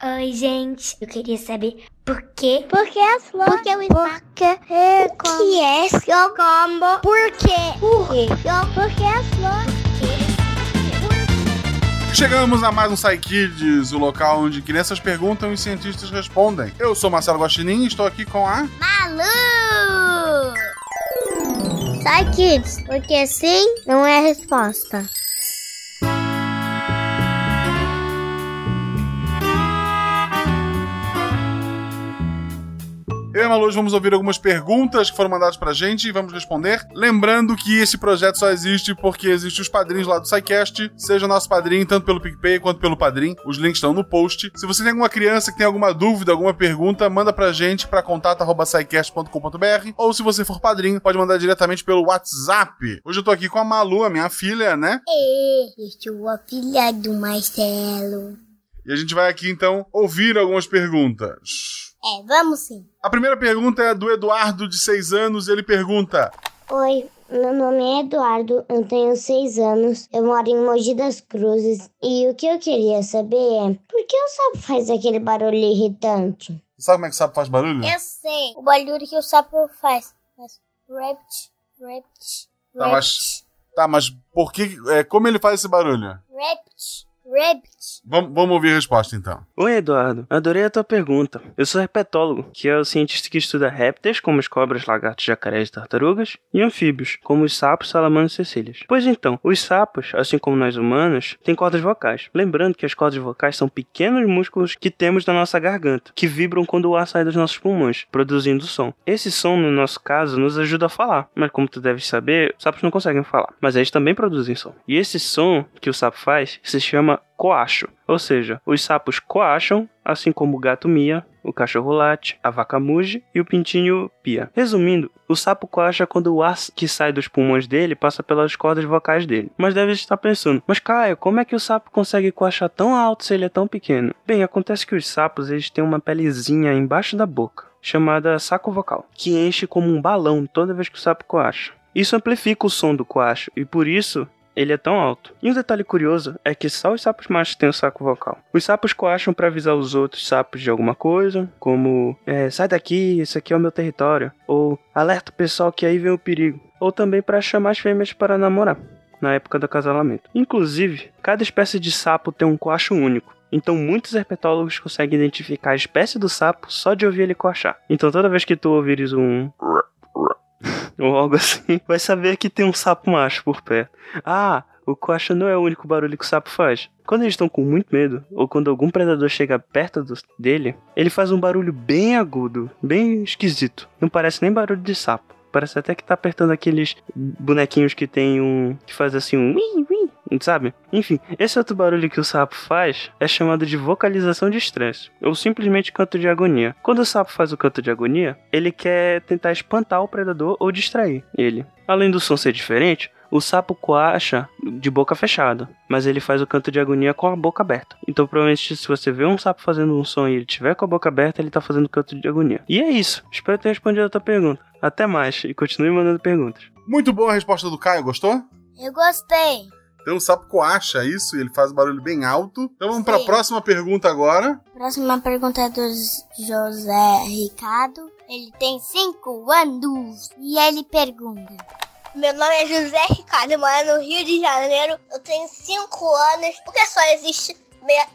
Oi, gente. Eu queria saber por quê? Por que as flores? Por que o Porque é como? que é seu combo? Por quê? Por quê? Por que as flores? Chegamos a mais um Psy Kids, o local onde crianças perguntam e cientistas respondem. Eu sou Marcelo Guaxinim e estou aqui com a... Malu! Sai, kids, porque sim não é a resposta. Eu e a Malu hoje vamos ouvir algumas perguntas que foram mandadas pra gente e vamos responder. Lembrando que esse projeto só existe porque existem os padrinhos lá do SciCast. Seja nosso padrinho, tanto pelo PicPay quanto pelo Padrim. Os links estão no post. Se você tem alguma criança que tem alguma dúvida, alguma pergunta, manda pra gente pra contato.scicast.com.br ou se você for padrinho, pode mandar diretamente pelo WhatsApp. Hoje eu tô aqui com a Malu, a minha filha, né? É, eu sou a filha do Marcelo. E a gente vai aqui então ouvir algumas perguntas. É, vamos sim. A primeira pergunta é do Eduardo, de 6 anos. Ele pergunta: Oi, meu nome é Eduardo, eu tenho seis anos, eu moro em Mogi das Cruzes e o que eu queria saber é por que o sapo faz aquele barulho irritante? Você sabe como é que o sapo faz barulho? Eu sei. O barulho que o sapo faz. Faz Rabbit, rabbit, Tá, mas, tá, mas por que. É, como ele faz esse barulho? rabbit, rabbit. Vamos, vamos ouvir a resposta então. Oi, Eduardo. Adorei a tua pergunta. Eu sou herpetólogo, que é o cientista que estuda répteis, como as cobras, lagartos, jacarés e tartarugas, e anfíbios, como os sapos, salamandras e cecílias. Pois então, os sapos, assim como nós humanos, têm cordas vocais. Lembrando que as cordas vocais são pequenos músculos que temos na nossa garganta, que vibram quando o ar sai dos nossos pulmões, produzindo som. Esse som, no nosso caso, nos ajuda a falar, mas como tu deves saber, os sapos não conseguem falar, mas eles também produzem som. E esse som que o sapo faz se chama coacho, ou seja, os sapos coacham, assim como o gato mia, o cachorro late, a vaca muge e o pintinho pia. Resumindo, o sapo coacha quando o ar que sai dos pulmões dele passa pelas cordas vocais dele. Mas deve estar pensando, mas Caio, como é que o sapo consegue coachar tão alto se ele é tão pequeno? Bem, acontece que os sapos eles têm uma pelezinha embaixo da boca, chamada saco vocal, que enche como um balão toda vez que o sapo coacha. Isso amplifica o som do coacho e por isso ele é tão alto. E um detalhe curioso é que só os sapos machos têm o saco vocal. Os sapos coacham para avisar os outros sapos de alguma coisa, como é, sai daqui, esse aqui é o meu território, ou alerta o pessoal que aí vem o perigo, ou também para chamar as fêmeas para namorar. Na época do acasalamento. Inclusive, cada espécie de sapo tem um coacho único. Então muitos herpetólogos conseguem identificar a espécie do sapo só de ouvir ele coachar. Então toda vez que tu ouvires um ou algo assim, vai saber que tem um sapo macho por perto. Ah, o coacha não é o único barulho que o sapo faz. Quando eles estão com muito medo, ou quando algum predador chega perto do- dele, ele faz um barulho bem agudo, bem esquisito. Não parece nem barulho de sapo. Parece até que tá apertando aqueles bonequinhos que tem um. que faz assim um. Sabe? Enfim, esse outro barulho que o sapo faz é chamado de vocalização de estresse, ou simplesmente canto de agonia. Quando o sapo faz o canto de agonia, ele quer tentar espantar o predador ou distrair ele. Além do som ser diferente, o sapo coacha de boca fechada, mas ele faz o canto de agonia com a boca aberta. Então, provavelmente, se você vê um sapo fazendo um som e ele tiver com a boca aberta, ele tá fazendo canto de agonia. E é isso. Espero ter respondido a tua pergunta. Até mais e continue mandando perguntas. Muito boa a resposta do Caio, gostou? Eu gostei. Então o sapo coacha isso e ele faz um barulho bem alto. Então vamos para a próxima pergunta agora. Próxima pergunta é do José Ricardo. Ele tem 5 anos. E ele pergunta: Meu nome é José Ricardo, eu moro no Rio de Janeiro. Eu tenho 5 anos. Por que só existe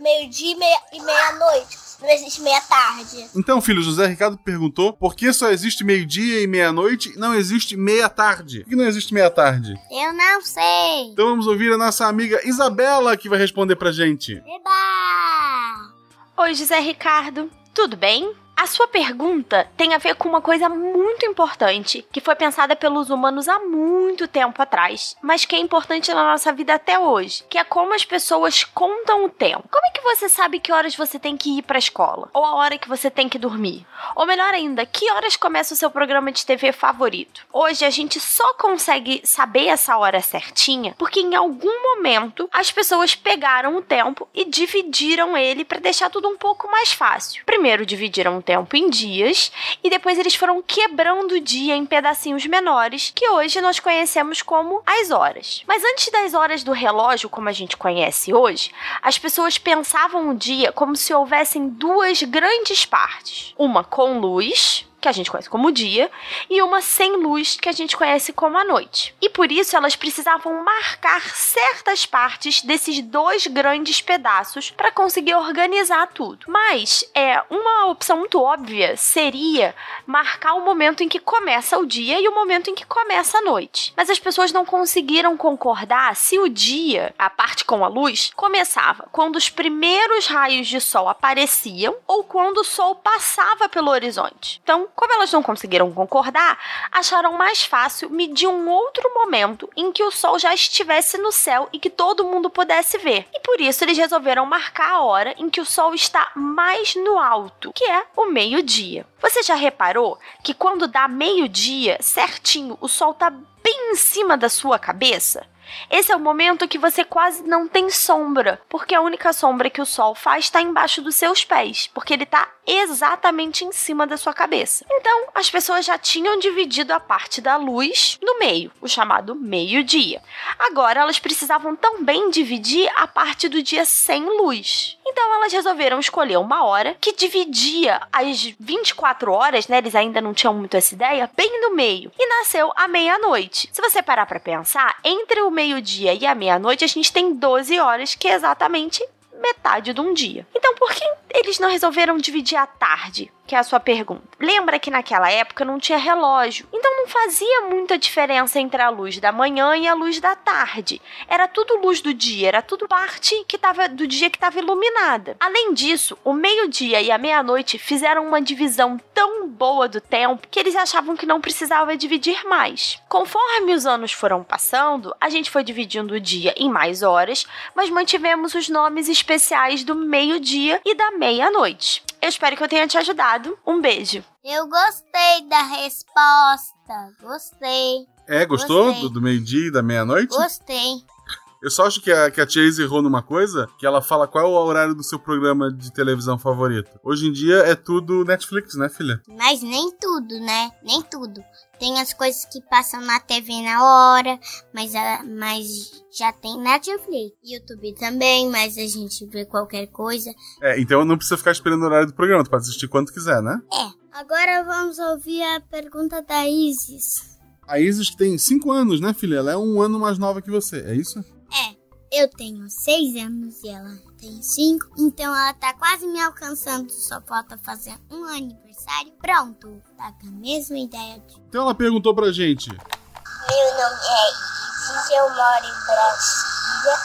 meio-dia e meia- e meia-noite? Não existe meia-tarde. Então, filho, José Ricardo perguntou por que só existe meio-dia e meia-noite e não existe meia-tarde? Por que não existe meia-tarde? Eu não sei. Então vamos ouvir a nossa amiga Isabela que vai responder pra gente. Eba! Oi, José Ricardo. Tudo bem? A sua pergunta tem a ver com uma coisa muito importante, que foi pensada pelos humanos há muito tempo atrás, mas que é importante na nossa vida até hoje, que é como as pessoas contam o tempo. Como você sabe que horas você tem que ir para a escola? Ou a hora que você tem que dormir? Ou melhor ainda, que horas começa o seu programa de TV favorito? Hoje a gente só consegue saber essa hora certinha porque em algum momento as pessoas pegaram o tempo e dividiram ele para deixar tudo um pouco mais fácil. Primeiro dividiram o tempo em dias e depois eles foram quebrando o dia em pedacinhos menores, que hoje nós conhecemos como as horas. Mas antes das horas do relógio, como a gente conhece hoje, as pessoas pensavam o dia como se houvessem duas grandes partes: uma com luz que a gente conhece como dia, e uma sem luz, que a gente conhece como a noite. E por isso elas precisavam marcar certas partes desses dois grandes pedaços para conseguir organizar tudo. Mas é uma opção muito óbvia seria marcar o momento em que começa o dia e o momento em que começa a noite. Mas as pessoas não conseguiram concordar se o dia, a parte com a luz, começava quando os primeiros raios de sol apareciam ou quando o sol passava pelo horizonte. Então, como elas não conseguiram concordar, acharam mais fácil medir um outro momento em que o sol já estivesse no céu e que todo mundo pudesse ver. E por isso eles resolveram marcar a hora em que o sol está mais no alto, que é o meio-dia. Você já reparou que quando dá meio-dia, certinho, o sol está bem em cima da sua cabeça? Esse é o momento que você quase não tem sombra, porque a única sombra que o sol faz está embaixo dos seus pés, porque ele está exatamente em cima da sua cabeça. Então, as pessoas já tinham dividido a parte da luz no meio, o chamado meio-dia. Agora, elas precisavam também dividir a parte do dia sem luz. Então, elas resolveram escolher uma hora que dividia as 24 horas, né? Eles ainda não tinham muito essa ideia, bem no meio. E nasceu a meia-noite. Se você parar para pensar, entre o meio-dia e a meia-noite, a gente tem 12 horas, que é exatamente metade de um dia. Então, por que eles não resolveram dividir a tarde? Que é a sua pergunta. Lembra que naquela época não tinha relógio, então não fazia muita diferença entre a luz da manhã e a luz da tarde. Era tudo luz do dia, era tudo parte que tava, do dia que estava iluminada. Além disso, o meio-dia e a meia-noite fizeram uma divisão tão boa do tempo que eles achavam que não precisava dividir mais. Conforme os anos foram passando, a gente foi dividindo o dia em mais horas, mas mantivemos os nomes especiais do meio-dia e da meia-noite. Eu espero que eu tenha te ajudado. Um beijo. Eu gostei da resposta. Gostei. É, gostou Gostei. do, do meio-dia e da meia-noite? Gostei. Eu só acho que a, que a Chase errou numa coisa, que ela fala qual é o horário do seu programa de televisão favorito. Hoje em dia é tudo Netflix, né, filha? Mas nem tudo, né? Nem tudo. Tem as coisas que passam na TV na hora, mas, a- mas já tem Netflix. YouTube também, mas a gente vê qualquer coisa. É, então não precisa ficar esperando o horário do programa, tu pode assistir quando quiser, né? É. Agora vamos ouvir a pergunta da Isis. A Isis tem 5 anos, né, filha? Ela é um ano mais nova que você, é isso? Eu tenho seis anos e ela tem cinco, então ela tá quase me alcançando. Só falta fazer um aniversário. Pronto, tá com a mesma ideia de Então ela perguntou pra gente: Meu nome é Isis, eu moro em Brasília.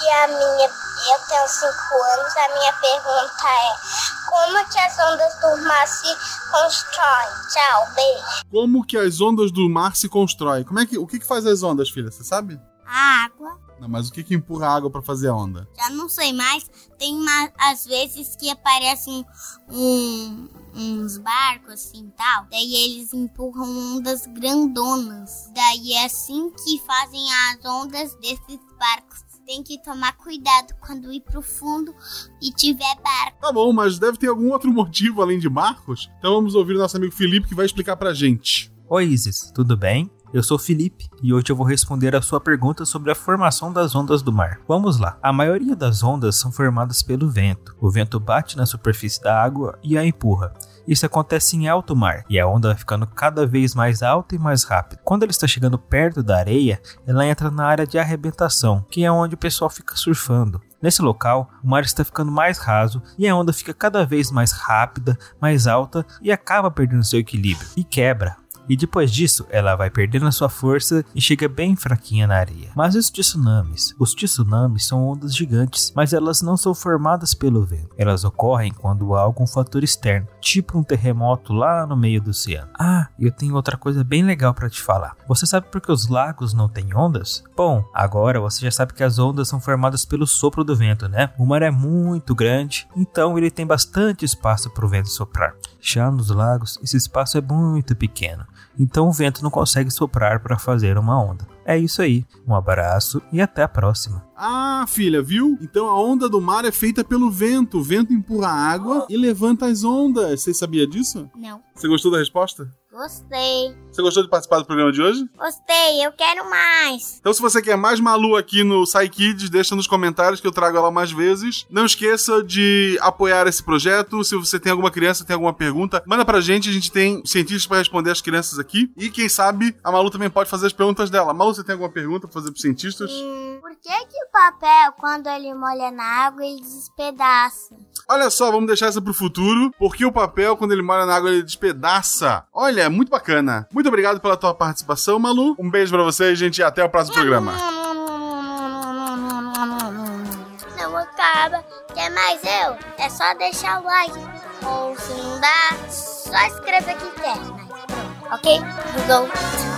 E a minha. Eu tenho 5 anos. A minha pergunta é: Como que as ondas do mar se constroem? Tchau, beijo. como que as ondas do mar se constroem? Como é que, o que, que faz as ondas, filha? Você sabe? a água. Não, mas o que, que empurra a água pra fazer a onda? Já não sei mais. Tem uma, às vezes que aparecem um, uns barcos assim tal. Daí eles empurram ondas grandonas. Daí é assim que fazem as ondas desses barcos. Tem que tomar cuidado quando ir pro fundo e tiver barco. Tá bom, mas deve ter algum outro motivo além de barcos? Então vamos ouvir o nosso amigo Felipe que vai explicar pra gente. Oi Isis, tudo bem? Eu sou Felipe e hoje eu vou responder a sua pergunta sobre a formação das ondas do mar. Vamos lá. A maioria das ondas são formadas pelo vento. O vento bate na superfície da água e a empurra. Isso acontece em alto mar e a onda vai ficando cada vez mais alta e mais rápida. Quando ela está chegando perto da areia, ela entra na área de arrebentação, que é onde o pessoal fica surfando. Nesse local, o mar está ficando mais raso e a onda fica cada vez mais rápida, mais alta e acaba perdendo seu equilíbrio e quebra. E depois disso, ela vai perdendo a sua força e chega bem fraquinha na areia. Mas os tsunamis? Os tsunamis são ondas gigantes, mas elas não são formadas pelo vento. Elas ocorrem quando há algum fator externo, tipo um terremoto lá no meio do oceano. Ah, eu tenho outra coisa bem legal para te falar. Você sabe por que os lagos não têm ondas? Bom, agora você já sabe que as ondas são formadas pelo sopro do vento, né? O mar é muito grande, então ele tem bastante espaço para o vento soprar. Já nos lagos, esse espaço é muito pequeno. Então o vento não consegue soprar para fazer uma onda. É isso aí, um abraço e até a próxima. Ah, filha, viu? Então a onda do mar é feita pelo vento. O vento empurra a água e levanta as ondas. Você sabia disso? Não. Você gostou da resposta? Gostei. Você gostou de participar do programa de hoje? Gostei, eu quero mais. Então, se você quer mais Malu aqui no SciKids, deixa nos comentários que eu trago ela mais vezes. Não esqueça de apoiar esse projeto. Se você tem alguma criança, tem alguma pergunta, manda pra gente. A gente tem cientistas para responder as crianças aqui. E quem sabe a Malu também pode fazer as perguntas dela. Malu, você tem alguma pergunta pra fazer pros cientistas? Hum, por que, que o papel, quando ele molha na água, ele despedaça? Olha só, vamos deixar essa pro futuro. Porque o papel, quando ele molha na água, ele despedaça. Olha, muito bacana. Muito obrigado pela tua participação, Malu. Um beijo pra você, gente, e até o próximo programa. Não acaba. Quer mais eu? É só deixar o like. Ou se não dá, só escrever que quer. Pronto, ok? Google.